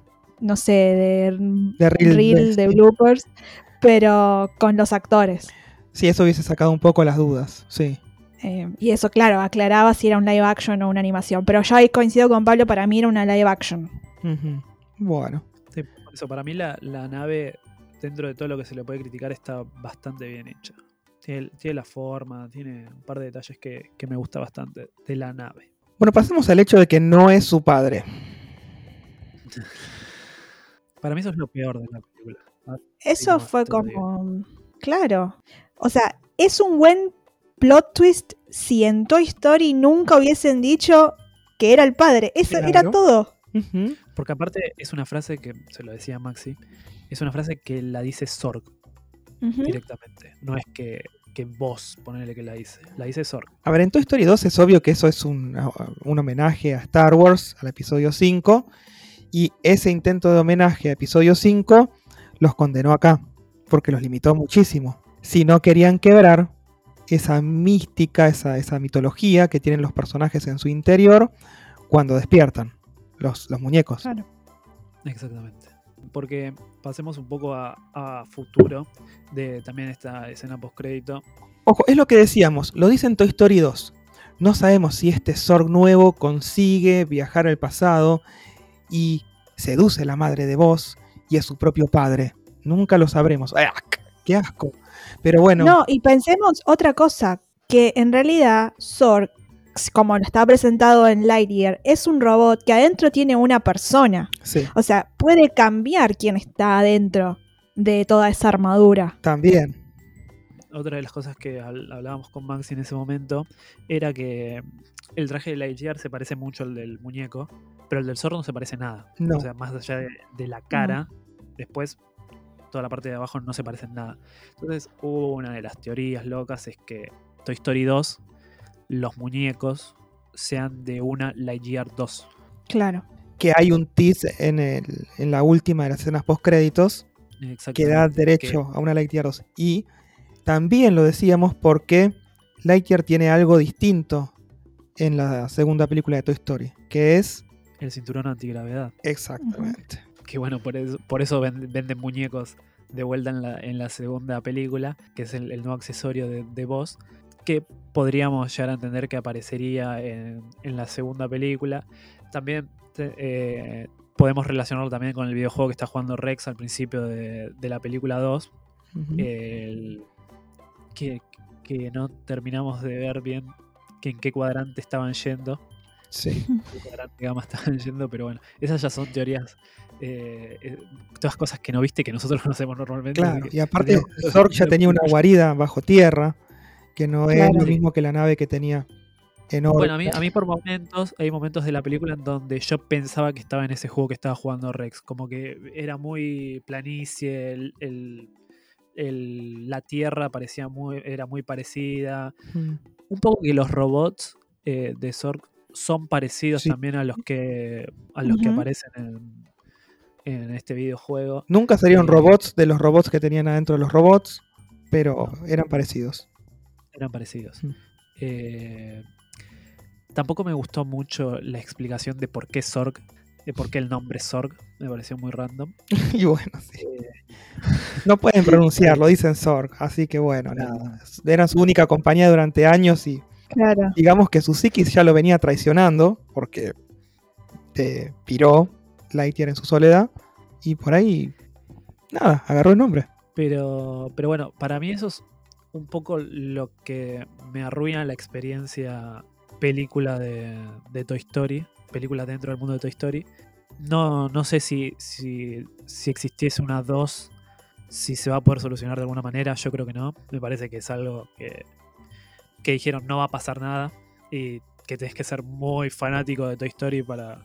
No sé, de, reel, de bloopers, pero con los actores. Sí, eso hubiese sacado un poco las dudas, sí. Eh, y eso, claro, aclaraba si era un live action o una animación. Pero yo ahí coincido con Pablo, para mí era una live action. Bueno. Sí, eso, para mí la, nave, dentro de todo lo que se le puede criticar, está bastante bien hecha. Tiene, la forma, tiene un par de detalles que, que me gusta bastante de la nave. Bueno, pasemos al hecho de que no es su padre. Para mí eso es lo peor de la película. Eso fue como... Claro. O sea, es un buen plot twist si en Toy Story nunca hubiesen dicho que era el padre. Eso era todo. Porque aparte es una frase que, se lo decía Maxi, es una frase que la dice Directamente. No es que, que vos ponele que la dice, la dice Sorg. A ver, en Toy Story 2 es obvio que eso es un, un homenaje a Star Wars, al episodio 5, y ese intento de homenaje a episodio 5 los condenó acá, porque los limitó muchísimo si no querían quebrar esa mística, esa, esa mitología que tienen los personajes en su interior cuando despiertan, los, los muñecos. Claro. Exactamente. Porque pasemos un poco a, futuro de también esta escena postcrédito. Ojo, es lo que decíamos, lo dice en Toy Story 2. No sabemos si este Zorg nuevo consigue viajar al pasado y seduce a la madre de vos y a su propio padre. Nunca lo sabremos. ¡Qué asco! Pero bueno. No, y pensemos otra cosa, que en realidad Zorg, como lo está presentado en Lightyear, es un robot que adentro tiene una persona. Sí. O sea, puede cambiar quién está adentro de toda esa armadura. También. Otra de las cosas que hablábamos con Maxi en ese momento era que el traje de Lightyear se parece mucho al del muñeco, pero el del Zorro no se parece nada. O sea, más allá de, la cara, después toda la parte de abajo no se parecen nada. Entonces, una de las teorías locas es que Toy Story 2, los muñecos sean de una Lightyear 2. Claro. Que hay un tease en, el, en la última de las escenas post créditos que da derecho a una Lightyear 2. Y también lo decíamos porque Lightyear tiene algo distinto en la segunda película de Toy Story, que es... El cinturón antigravedad. Exactamente. Que bueno, por eso, por eso venden, muñecos de vuelta en la, en la, segunda película, que es el, nuevo accesorio de, de Boss. que podríamos llegar a entender que aparecería en, la segunda película. También eh, podemos relacionarlo también con el videojuego que está jugando Rex al principio de, la película 2. que, que, no terminamos de ver bien que en qué cuadrante estaban yendo. Sí. En qué cuadrante gama estaban yendo, pero bueno, esas ya son teorías eh, eh, todas cosas que no viste que nosotros conocemos normalmente. Claro, y aparte Zorg ya tenía una guarida bajo tierra, que no es lo mismo que la nave que tenía en Bueno, a mí, a mí por momentos, hay momentos de la película en donde yo pensaba que estaba en ese juego que estaba jugando Rex, como que era muy planicie, el, la tierra parecía muy, era muy parecida. Un poco que los robots eh, de Zorg son parecidos también a los que a los que aparecen en, en este videojuego. Nunca serían eh, robots de los robots que tenían adentro de los robots, pero eran parecidos. Eran parecidos. Mm. Eh, tampoco me gustó mucho la explicación de por qué Zorg, de por qué el nombre Zorg. Me pareció muy random. y bueno, sí. Eh, no pueden pronunciarlo, dicen Zorg, así que bueno, nada. Eran su única compañía durante años y digamos que su psiquis ya lo venía traicionando porque te piró Lightyear en su soledad. Y por ahí, nada, agarró el nombre. Pero, pero bueno, para mí eso es un poco lo que me arruina la experiencia película de, Toy Story, película dentro del mundo de Toy Story. No, no sé si, si, si existiese una 2, si se va a poder solucionar de alguna manera. Yo creo que no. Me parece que es algo que, que dijeron no va a pasar nada y que tenés que ser muy fanático de Toy Story para,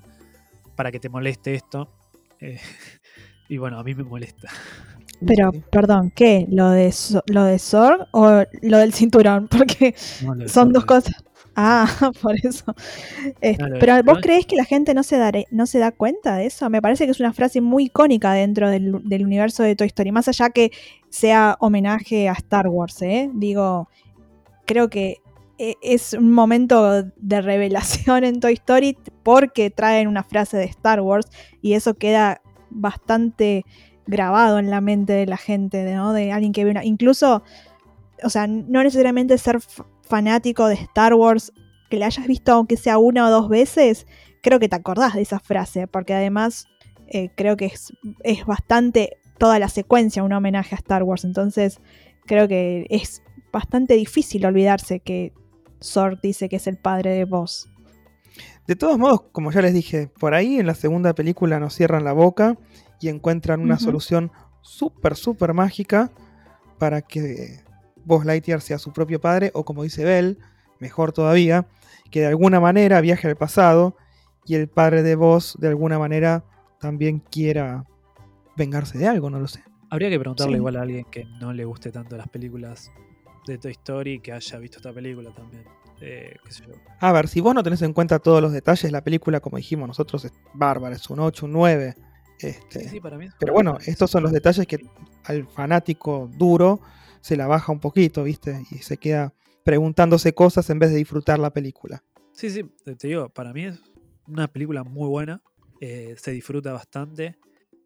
para que te moleste esto. Eh, y bueno, a mí me molesta. Pero, perdón, ¿qué? ¿Lo de, lo de Zorg o lo del cinturón? Porque son dos cosas. Ah, por eso. pero ¿vos crees que la gente no se, da, no se da cuenta de eso? Me parece que es una frase muy icónica dentro del, del, universo de Toy Story, más allá que sea homenaje a Star Wars, ¿eh? Digo, creo que e, es un momento de revelación en Toy Story porque traen una frase de Star Wars y eso queda bastante grabado en la mente de la gente, ¿no? De alguien que ve una... Incluso, o sea, no necesariamente ser fanático de Star Wars, que la hayas visto aunque sea una o dos veces, creo que te acordás de esa frase, porque además eh, creo que es, es bastante toda la secuencia un homenaje a Star Wars, entonces creo que es bastante difícil olvidarse que Zorg dice que es el padre de vos. De todos modos, como ya les dije, por ahí en la segunda película nos cierran la boca y encuentran una solución súper, súper mágica para que vos Lightyear sea su propio padre, o como dice Bell, mejor todavía, que de alguna manera viaje al pasado y el padre de vos de alguna manera también quiera vengarse de algo, no lo sé. Habría que preguntarle igual a alguien que no le guste tanto las películas de Toy Story que haya visto esta película también. Eh, a ver, si vos no tenés en cuenta todos los detalles, la película, como dijimos nosotros, es bárbara, es un 8, un 9. Este, pero bueno, estos son los detalles que al fanático duro se la baja un poquito, ¿viste? Y se queda preguntándose cosas en vez de disfrutar la película. Sí, sí, te digo, para mí es una película muy buena, eh, se disfruta bastante.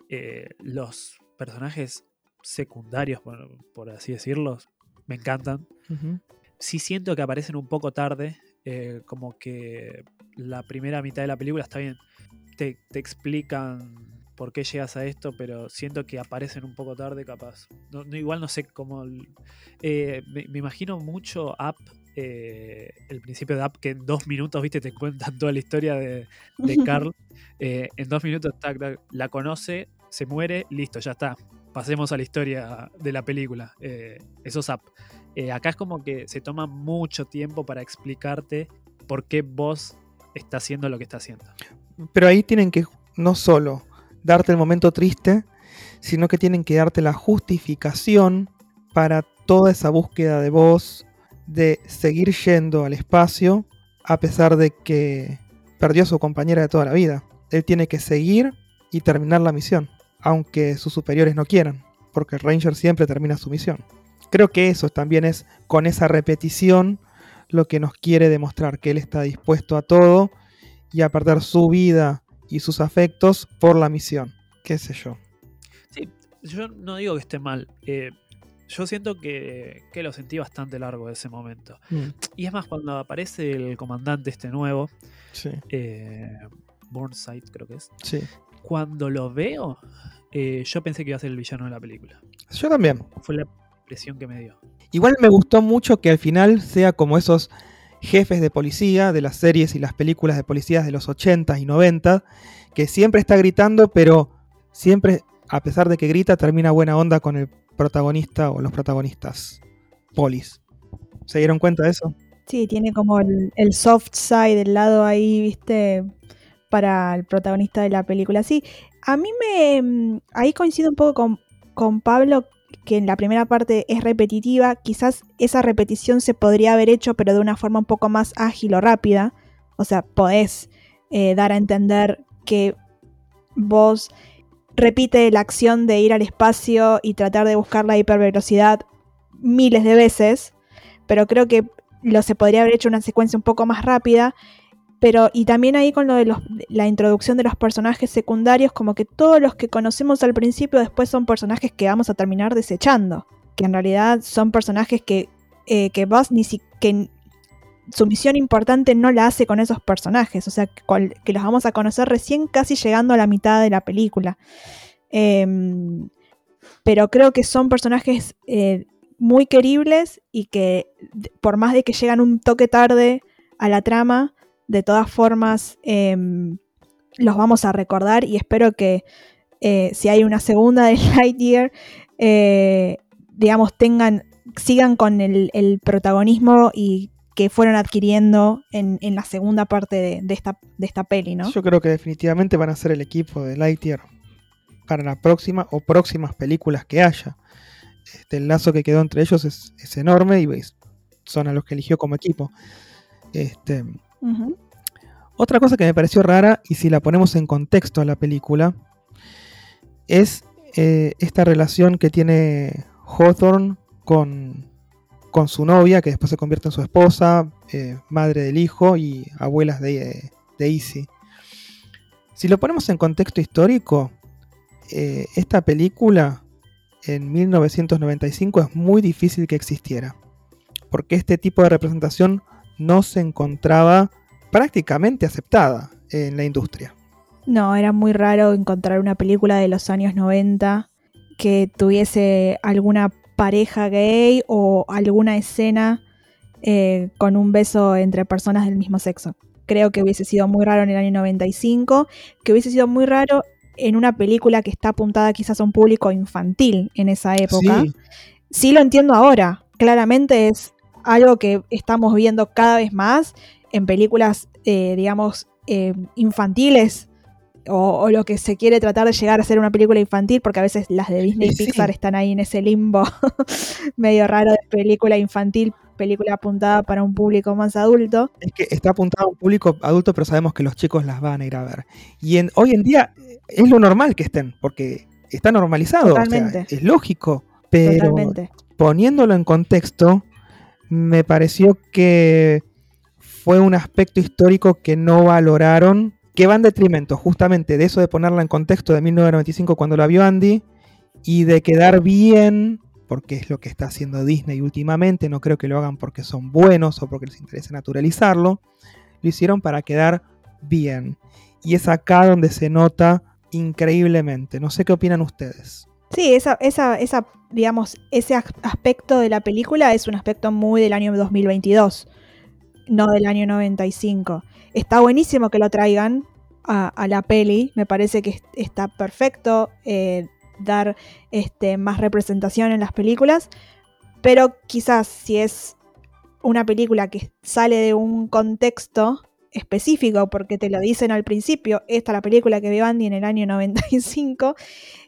Eh, los personajes secundarios, por, así decirlo, me encantan. Sí siento que aparecen un poco tarde, eh, como que la primera mitad de la película está bien, te, explican por qué llegas a esto, pero siento que aparecen un poco tarde, capaz. No, igual no sé cómo. Eh, me, imagino mucho App, eh, el principio de App, que en dos minutos, viste, te cuentan toda la historia de, de Carl. en dos minutos la conoce, se muere, listo, ya está pasemos a la historia de la película. Eh, eso es eh, acá es como que se toma mucho tiempo para explicarte por qué vos está haciendo lo que está haciendo. Pero ahí tienen que no solo darte el momento triste, sino que tienen que darte la justificación para toda esa búsqueda de vos, de seguir yendo al espacio, a pesar de que perdió a su compañera de toda la vida. Él tiene que seguir y terminar la misión aunque sus superiores no quieran, porque el Ranger siempre termina su misión. Creo que eso también es con esa repetición lo que nos quiere demostrar, que él está dispuesto a todo y a perder su vida y sus afectos por la misión, qué sé yo. Sí, yo no digo que esté mal. Eh, yo siento que, lo sentí bastante largo ese momento. Mm. Y es más, cuando aparece el comandante este nuevo, sí. Eh, Burnside creo que es. Sí. Cuando lo veo, eh, yo pensé que iba a ser el villano de la película. Yo también. Fue la impresión que me dio. Igual me gustó mucho que al final sea como esos jefes de policía de las series y las películas de policías de los 80 y 90, que siempre está gritando, pero siempre, a pesar de que grita, termina buena onda con el protagonista o los protagonistas polis. ¿Se dieron cuenta de eso? Sí, tiene como el, soft side del lado ahí, viste, para el protagonista de la película. Sí, a mí me... Mm, ahí coincido un poco con, con Pablo que en la primera parte es repetitiva, quizás esa repetición se podría haber hecho pero de una forma un poco más ágil o rápida. O sea, podés eh, dar a entender que vos repite la acción de ir al espacio y tratar de buscar la hipervelocidad miles de veces, pero creo que lo se podría haber hecho una secuencia un poco más rápida. Pero, y también ahí con lo de la introducción de los personajes secundarios, como que todos los que conocemos al principio después son personajes que vamos a terminar desechando. Que en realidad son personajes que, eh, que ni siquiera su misión importante no la hace con esos personajes, o sea, que, los vamos a conocer recién casi llegando a la mitad de la película. Em, pero creo que son personajes eh, muy queribles y que por más de que llegan un toque tarde a la trama, de todas formas em, los vamos a recordar y espero que eh, si hay una segunda de Lightyear, eh, digamos, tengan, sigan con el, protagonismo y que fueron adquiriendo en, la segunda parte de, esta, de esta peli, ¿no? Yo creo que definitivamente van a ser el equipo de Lightyear para la próxima o próximas películas que haya. Este, el lazo que quedó entre ellos es, enorme y son a los que eligió como equipo. Este, Otra cosa que me pareció rara, y si la ponemos en contexto a la película, es eh, esta relación que tiene Hawthorne con, con su novia, que después se convierte en su esposa, eh, madre del hijo y abuelas de, de Si lo ponemos en contexto histórico, eh, esta película en 1995 es muy difícil que existiera, porque este tipo de representación no se encontraba prácticamente aceptada en la industria. No, era muy raro encontrar una película de los años 90 que tuviese alguna pareja gay o alguna escena eh, con un beso entre personas del mismo sexo. Creo que hubiese sido muy raro en el año 95, que hubiese sido muy raro en una película que está apuntada quizás a un público infantil en esa época. Sí, lo entiendo ahora, claramente es algo que estamos viendo cada vez más en películas, eh, digamos, eh, infantiles o, lo que se quiere tratar de llegar a ser una película infantil, porque a veces las de Disney y Pixar están ahí en ese limbo medio raro de película infantil, película apuntada para un público más adulto. Es que está apuntada a un público adulto, pero sabemos que los chicos las van a ir a ver. Y en, hoy en día es lo normal que estén, porque está normalizado, es lógico, pero poniéndolo en contexto, me pareció que fue un aspecto histórico que no valoraron que va en detrimento justamente de eso de ponerla en contexto de 1995 cuando la vio Andy y de quedar bien, porque es lo que está haciendo Disney últimamente, no creo que lo hagan porque son buenos o porque les interesa naturalizarlo, lo hicieron para quedar bien. Y es acá donde se nota increíblemente. No sé qué opinan ustedes. Sí, esa, esa, esa, digamos, ese aspecto de la película es un aspecto muy del año 2022, no del año 95 está buenísimo que lo traigan a, la peli, me parece que está perfecto eh, dar este, más representación en las películas, pero quizás si es una película que sale de un contexto específico, porque te lo dicen al principio, esta es la película que vio Andy en el año 95,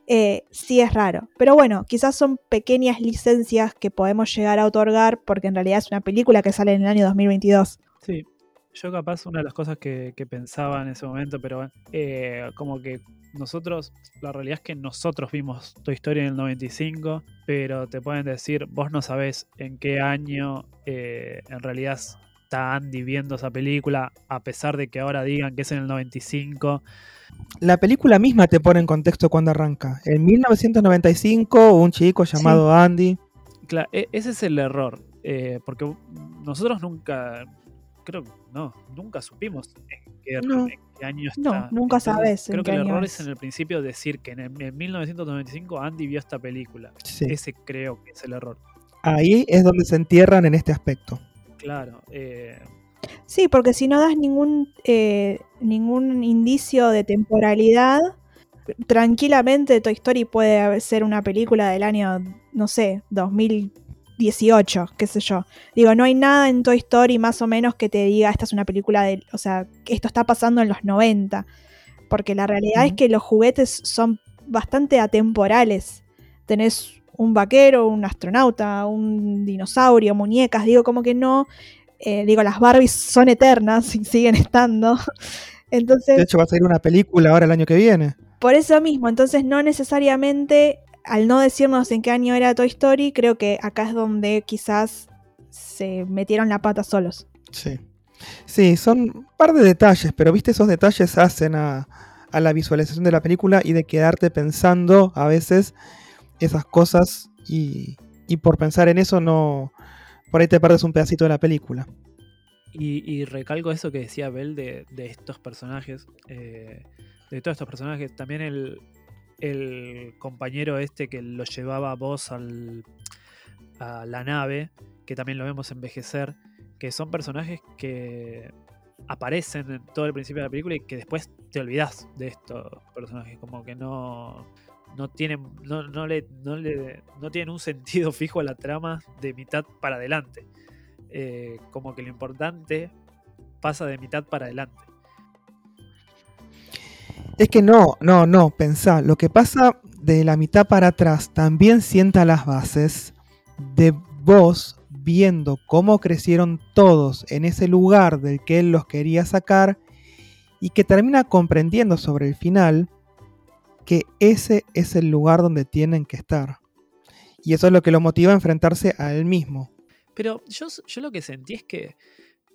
eh, sí es raro. Pero bueno, quizás son pequeñas licencias que podemos llegar a otorgar, porque en realidad es una película que sale en el año 2022. Sí, yo capaz una de las cosas que, pensaba en ese momento, pero eh, como que nosotros, la realidad es que nosotros vimos tu historia en el 95, pero te pueden decir, vos no sabés en qué año eh, en realidad está Andy viendo esa película, a pesar de que ahora digan que es en el 95. La película misma te pone en contexto cuando arranca. En 1995, un chico llamado Andy Claro, e, ese es el error. Eh, porque nosotros nunca, creo no, nunca supimos en qué, año está. No, nunca sabes. Creo que el error es. en el principio decir que en, 1995 Andy vio esta película. Ese creo que es el error. Ahí es donde se entierran en este aspecto. Claro. Eh, sí, porque si no das ningún, eh, ningún indicio de temporalidad, tranquilamente Toy Story puede ser una película del año, no sé, 2018, qué sé yo. Digo, no hay nada en Toy Story más o menos que te diga esta es una película de, o sea, esto está pasando en los 90. Porque la realidad es que los juguetes son bastante atemporales. Tenés un vaquero, un astronauta, un dinosaurio, muñecas, digo, como que no, eh, digo, las Barbies son eternas y siguen estando. Entonces, de hecho, va a salir una película ahora el año que viene. Por eso mismo, entonces no necesariamente, al no decirnos en qué año era Toy Story, creo que acá es donde quizás se metieron la pata solos. Sí. Sí, son un par de detalles, pero viste, esos detalles hacen a, a la visualización de la película y de quedarte pensando a veces esas cosas y, por pensar en eso no por ahí te perdes un pedacito de la película. Y, recalco eso que decía Bell de, estos personajes, eh, de todos estos personajes, también el, el compañero este que lo llevaba a vos al, a la nave, que también lo vemos envejecer, que son personajes que aparecen en todo el principio de la película y que después te olvidas de estos personajes, como que no no tienen, no, no, le, no, le, no tienen un sentido fijo a la trama de mitad para adelante. Eh, como que lo importante pasa de mitad para adelante. Es que no, no, no, pensá, lo que pasa de la mitad para atrás también sienta las bases de vos viendo cómo crecieron todos en ese lugar del que él los quería sacar y que termina comprendiendo sobre el final que ese es el lugar donde tienen que estar. Y eso es lo que lo motiva a enfrentarse a él mismo. Pero yo, yo lo que sentí es que,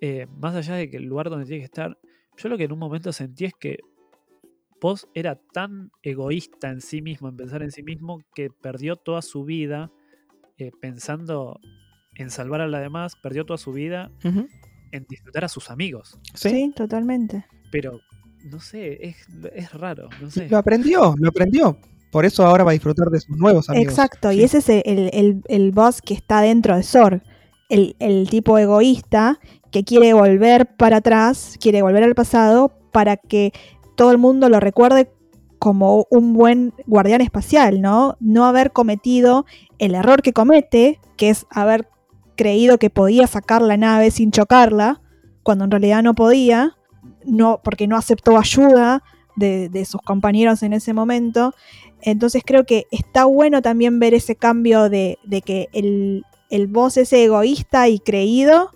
eh, más allá de que el lugar donde tiene que estar, yo lo que en un momento sentí es que Post era tan egoísta en sí mismo, en pensar en sí mismo, que perdió toda su vida eh, pensando en salvar a la demás, perdió toda su vida en disfrutar a sus amigos. sí totalmente. Pero no sé, es, raro. No sé. Lo aprendió, lo aprendió. Por eso ahora va a disfrutar de sus nuevos amigos. Exacto, y ese es el, el, boss que está dentro de Sorg. El, el, tipo egoísta que quiere volver para atrás, quiere volver al pasado para que todo el mundo lo recuerde como un buen guardián espacial, ¿no? No haber cometido el error que comete, que es haber creído que podía sacar la nave sin chocarla, cuando en realidad no podía, no, porque no aceptó ayuda de, sus compañeros en ese momento. Entonces creo que está bueno también ver ese cambio de, que el, el boss ese egoísta y creído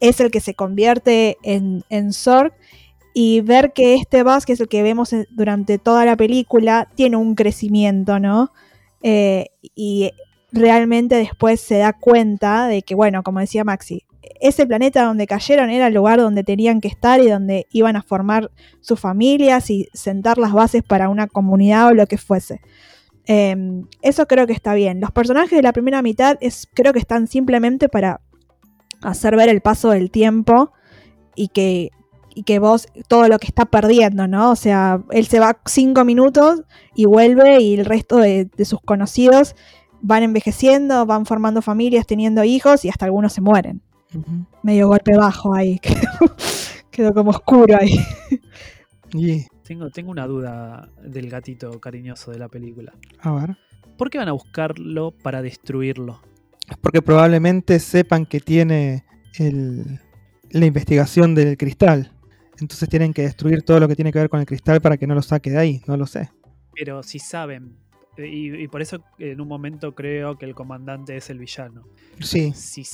es el que se convierte en, en Zorg y ver que este boss, que es el que vemos durante toda la película, tiene un crecimiento, ¿no? Eh, y realmente después se da cuenta de que, bueno, como decía Maxi, ese planeta donde cayeron era el lugar donde tenían que estar y donde iban a formar sus familias y sentar las bases para una comunidad o lo que fuese. Em, eso creo que está bien. Los personajes de la primera mitad es, creo que están simplemente para hacer ver el paso del tiempo y que, y que vos todo lo que está perdiendo, ¿no? O sea, él se va cinco minutos y vuelve y el resto de sus conocidos van envejeciendo, van formando familias, teniendo hijos y hasta algunos se mueren. Medio golpe bajo ahí. Quedó como oscuro ahí. Tengo, tengo una duda del gatito cariñoso de la película. A ver. ¿Por qué van a buscarlo para destruirlo? Porque probablemente sepan que tiene la investigación del cristal. Entonces tienen que destruir todo lo que tiene que ver con el cristal para que no lo saque de ahí. No lo sé. Pero si saben, y, por eso en un momento creo que el comandante es el villano. Sí. Si,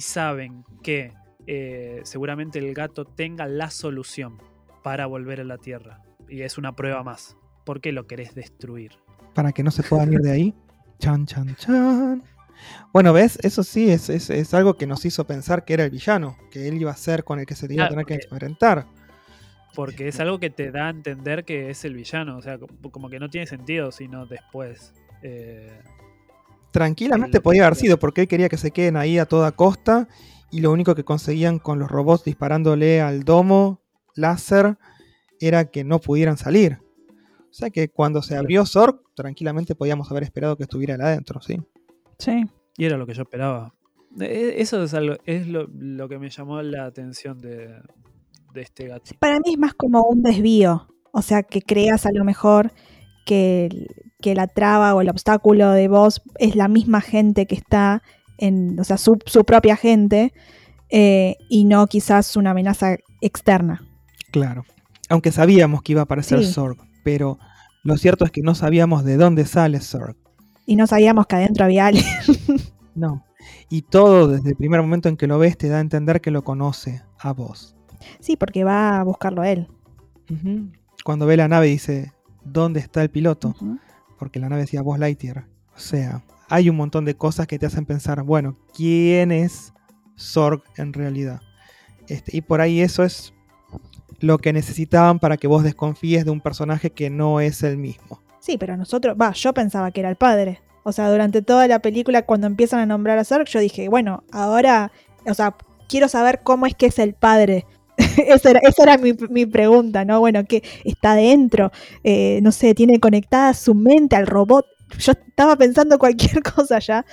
saben que eh, seguramente el gato tenga la solución para volver a la Tierra, y es una prueba más, ¿por qué lo querés destruir? Para que no se puedan ir de ahí. Chan, chan, chan. Bueno, ¿ves? Eso sí es, es, algo que nos hizo pensar que era el villano, que él iba a ser con el que se iba a tener que enfrentar. Porque es algo que te da a entender que es el villano. O sea, como que no tiene sentido sino después. Eh, Tranquilamente podía haber sido, porque él quería que se queden ahí a toda costa y lo único que conseguían con los robots disparándole al domo láser era que no pudieran salir. O sea que cuando se abrió Zorg, tranquilamente podíamos haber esperado que estuviera adentro, ¿sí? Sí. Y era lo que yo esperaba. E, eso es, algo, es lo, que me llamó la atención de, este gatito. Para mí es más como un desvío. O sea, que creas a lo mejor que, que la traba o el obstáculo de vos es la misma gente que está en, o sea, su, propia gente eh, y no quizás una amenaza externa. Claro. Aunque sabíamos que iba a aparecer Zorg, pero lo cierto es que no sabíamos de dónde sale Zorg. Y no sabíamos que adentro había alguien. no. Y todo desde el primer momento en que lo ves te da a entender que lo conoce a vos. Sí, porque va a buscarlo a él. Cuando ve la nave dice, ¿dónde está el piloto? Porque la nave decía vos Lightyear. O sea, hay un montón de cosas que te hacen pensar, bueno, ¿quién es Zorg en realidad? Este, y por ahí eso es lo que necesitaban para que vos desconfíes de un personaje que no es el mismo. Sí, pero nosotros, va, yo pensaba que era el padre. O sea, durante toda la película, cuando empiezan a nombrar a Zorg, yo dije, bueno, ahora, o sea, quiero saber cómo es que es el padre. esa era, esa era mi, pregunta, ¿no? Bueno, que está dentro, eh, no sé, tiene conectada su mente al robot. Yo estaba pensando cualquier cosa ya,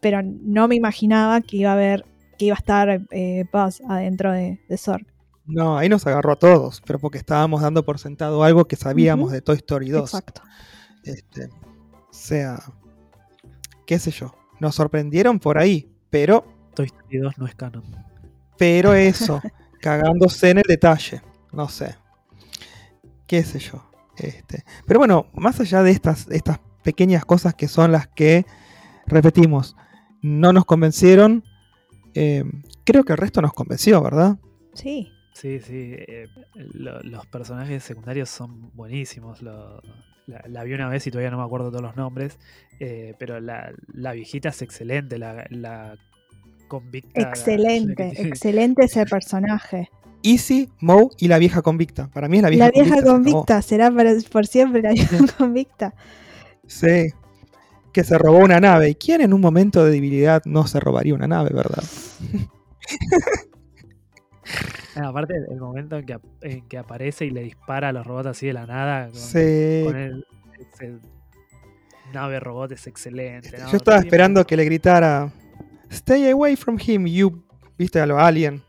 pero no me imaginaba que iba a haber, que iba a estar eh, Paz adentro de, de Zorg. No, ahí nos agarró a todos, pero porque estábamos dando por sentado algo que sabíamos de Toy Story 2. Exacto. Este, o sea, qué sé yo, nos sorprendieron por ahí, pero... Toy Story 2 no es canon. Pero eso, cagándose en el detalle, no sé. Qué sé yo. Este, pero bueno, más allá de estas, estas pequeñas cosas que son las que, repetimos, no nos convencieron, eh, creo que el resto nos convenció, ¿verdad? Sí. Sí, sí. Eh, los personajes secundarios son buenísimos. la, vi una vez y todavía no me acuerdo todos los nombres. Eh, pero la, viejita es excelente. La, convicta. Excelente, excelente ese personaje. Easy, Moe y la vieja convicta. Para mí es la vieja convicta. La vieja convicta, será por siempre la vieja convicta. Sí. Que se robó una nave. ¿Y quién en un momento de debilidad no se robaría una nave, verdad? Ah, aparte, el momento en que, aparece y le dispara a los robots así de la nada. Con, sí. el, nave robot es excelente. Yo estaba esperando que le gritara: Stay away from him, you. ¿Viste a los Alien?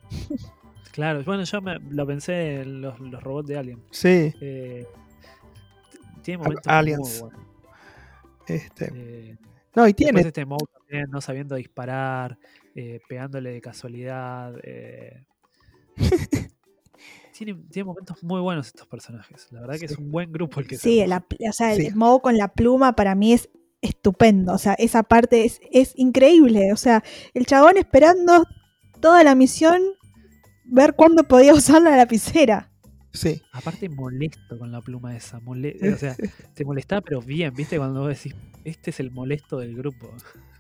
Claro, bueno, yo me, lo pensé en los, robots de Alien. Sí. Eh, tiene momentos Aliens. muy buenos. Este. Eh, no, y tiene. este también, no sabiendo disparar, eh, pegándole de casualidad. Eh, tiene, momentos muy buenos estos personajes. La verdad que es un buen grupo el que Sí, o sea, el modo con la pluma para mí es estupendo. O sea, esa parte es, es increíble. O sea, el chabón esperando toda la misión ver cuándo podía usar la lapicera. Sí. Aparte molesto con la pluma esa. o sea, te molesta pero bien, ¿viste? Cuando vos decís, este es el molesto del grupo.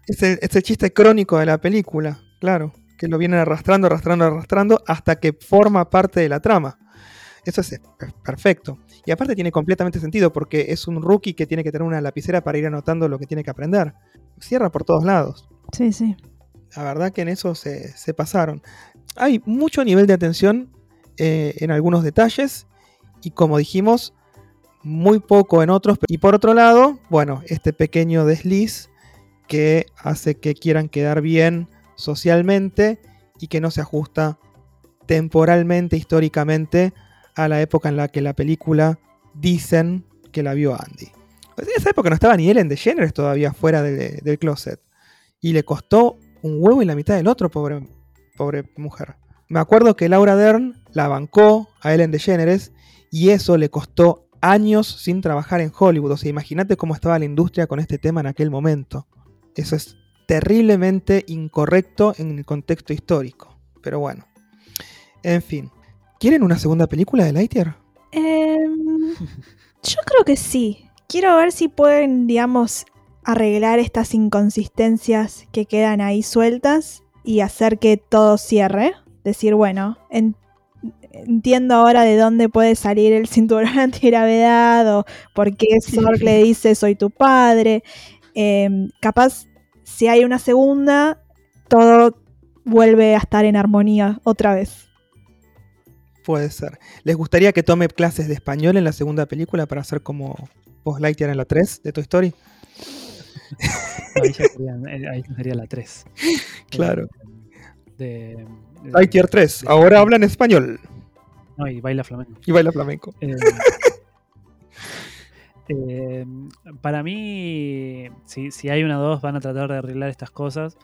Es es el chiste crónico de la película, claro que lo vienen arrastrando, arrastrando, arrastrando hasta que forma parte de la trama. Eso es perfecto. Y aparte tiene completamente sentido porque es un rookie que tiene que tener una lapicera para ir anotando lo que tiene que aprender. Cierra por todos lados. Sí, sí. La verdad que en eso se, pasaron. Hay mucho nivel de atención eh, en algunos detalles y como dijimos, muy poco en otros. Y por otro lado, bueno, este pequeño desliz que hace que quieran quedar bien socialmente y que no se ajusta temporalmente, históricamente, a la época en la que la película dicen que la vio Andy. En esa época no estaba ni Ellen DeGeneres todavía fuera del closet. Y le costó un huevo y la mitad del otro, pobre, pobre mujer. Me acuerdo que Laura Dern la bancó a Ellen DeGeneres y eso le costó años sin trabajar en Hollywood. O sea, imagínate cómo estaba la industria con este tema en aquel momento. Eso es terriblemente incorrecto en el contexto histórico. Pero bueno. En fin. ¿Quieren una segunda película de Lightyear? Em, yo creo que sí. Quiero ver si pueden, digamos, arreglar estas inconsistencias que quedan ahí sueltas y hacer que todo cierre. Decir, bueno, entiendo ahora de dónde puede salir el cinturón antigravedad o por qué Sorg le dice soy tu padre. Em, capaz si hay una segunda, todo vuelve a estar en armonía otra vez. Puede ser. ¿Les gustaría que tome clases de español en la segunda película para hacer como Post Lightyear en la 3 de Toy Story? ahí, sería, la 3. Claro. De, Lightyear 3, ahora habla en español. No, y baila flamenco. Y baila flamenco. Eh, eh, para mí, si, si, hay una 2, van a tratar de arreglar estas cosas.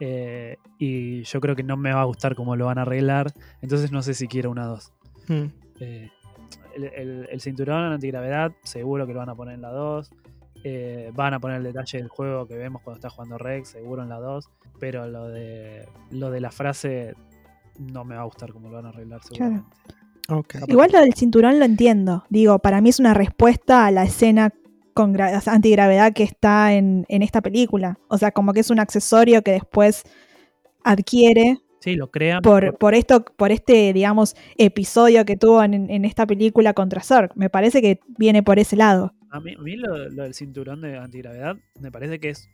Eh, y yo creo que no me va a gustar cómo lo van a arreglar. Entonces no sé si quiero una 2. Hmm. Eh, el, cinturón antigravedad, seguro que lo van a poner en la 2. Eh, van a poner el detalle del juego que vemos cuando está jugando Rex, seguro en la 2. Pero lo de, lo de la frase no me va a gustar cómo lo van a arreglar, seguramente. Igual lo del cinturón lo entiendo. Digo, para mí es una respuesta a la escena con antigravedad que está en, esta película. O sea, como que es un accesorio que después adquiere. Sí, lo crean. Por, por esto, por este, digamos, episodio que tuvo en, esta película contra Zork. Me parece que viene por ese lado. A mí, lo, del cinturón de antigravedad me parece que es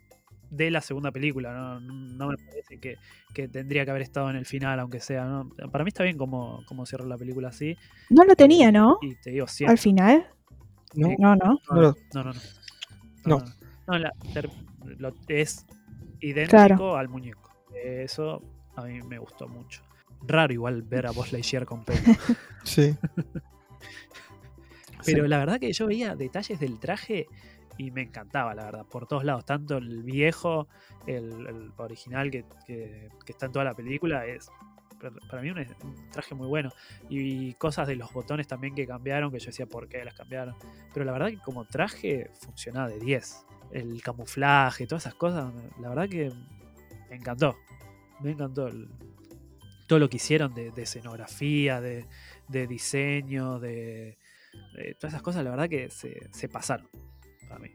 de la segunda película, no, me parece que, tendría que haber estado en el final, aunque sea. Para mí está bien como, como cierra la película así. No lo tenía, ¿no? Y te digo, Al final. No, no, no. No, no, no. No, es idéntico al muñeco. Eso a mí me gustó mucho. Raro igual ver a Buzz Lightyear con pelo. sí. Pero la verdad que yo veía detalles del traje y me encantaba, la verdad, por todos lados. Tanto el viejo, el, original que, que, está en toda la película, es para mí un, traje muy bueno. Y cosas de los botones también que cambiaron, que yo decía por qué las cambiaron. Pero la verdad que como traje funcionaba de 10. El camuflaje, todas esas cosas, la verdad que me encantó. Me encantó todo lo que hicieron de, escenografía, de, diseño, de, todas esas cosas, la verdad que se, pasaron para mí.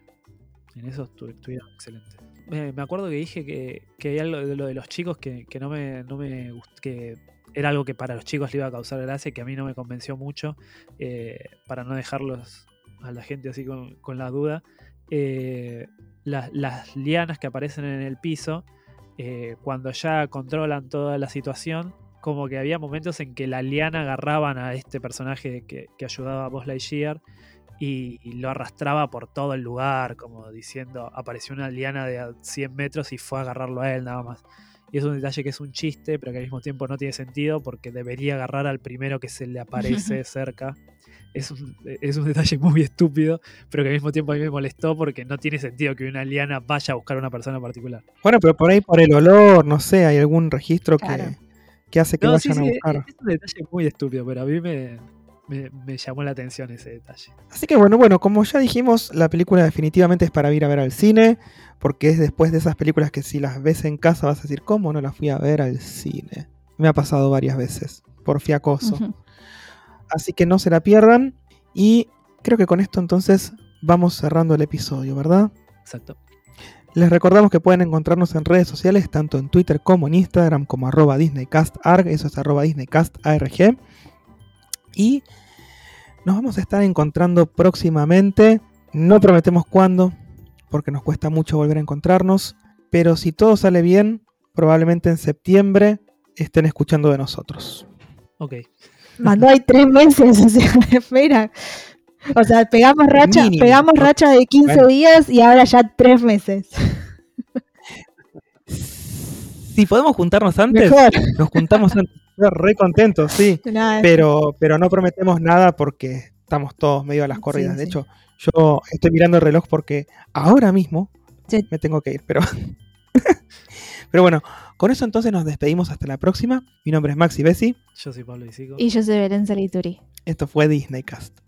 En eso estuvieron excelentes me acuerdo que dije que, que, algo de lo de los chicos que, no me, no me que era algo que para los chicos le iba a causar gracia que a mí no me convenció mucho, eh, para no dejarlos a la gente así con, la duda. Eh, las, lianas que aparecen en el piso, eh, cuando ya controlan toda la situación, como que había momentos en que la liana agarraban a este personaje que, que ayudaba a Buzz Lightyear y, lo arrastraba por todo el lugar, como diciendo, apareció una liana de 100 metros y fue a agarrarlo a él nada más. Y es un detalle que es un chiste, pero que al mismo tiempo no tiene sentido porque debería agarrar al primero que se le aparece cerca. Es un, es un detalle muy estúpido, pero que al mismo tiempo a mí me molestó porque no tiene sentido que una liana vaya a buscar a una persona en particular. Bueno, pero por ahí por el olor, no sé, hay algún registro que, que, hace que vayan a buscar. Es un detalle muy estúpido, pero a mí me, me, llamó la atención ese detalle. Así que bueno, bueno, como ya dijimos, la película definitivamente es para ir a ver al cine, porque es después de esas películas que si las ves en casa vas a decir, ¿cómo no las fui a ver al cine? Me ha pasado varias veces, por fiacoso. Así que no se la pierdan y creo que con esto entonces vamos cerrando el episodio, ¿verdad? Exacto. Les recordamos que pueden encontrarnos en redes sociales, tanto en Twitter como en Instagram, como arroba DisneyCastArg, eso es arroba DisneyCastARG. Y nos vamos a estar encontrando próximamente. No prometemos cuándo, porque nos cuesta mucho volver a encontrarnos. Pero si todo sale bien, probablemente en septiembre estén escuchando de nosotros. Ok. Mandó ahí tres meses, o sea, espera. O sea, pegamos racha, pegamos racha de 15 días y ahora ya tres meses. Si podemos juntarnos antes, nos juntamos antes re contentos, sí. pero, pero no prometemos nada porque estamos todos medio a las corridas. de hecho, yo estoy mirando el reloj porque ahora mismo me tengo que ir, pero. pero bueno, con eso entonces nos despedimos hasta la próxima. Mi nombre es Maxi Bessi. Yo soy Pablo Isico. Y yo soy Belén Salituri. Esto fue Disneycast.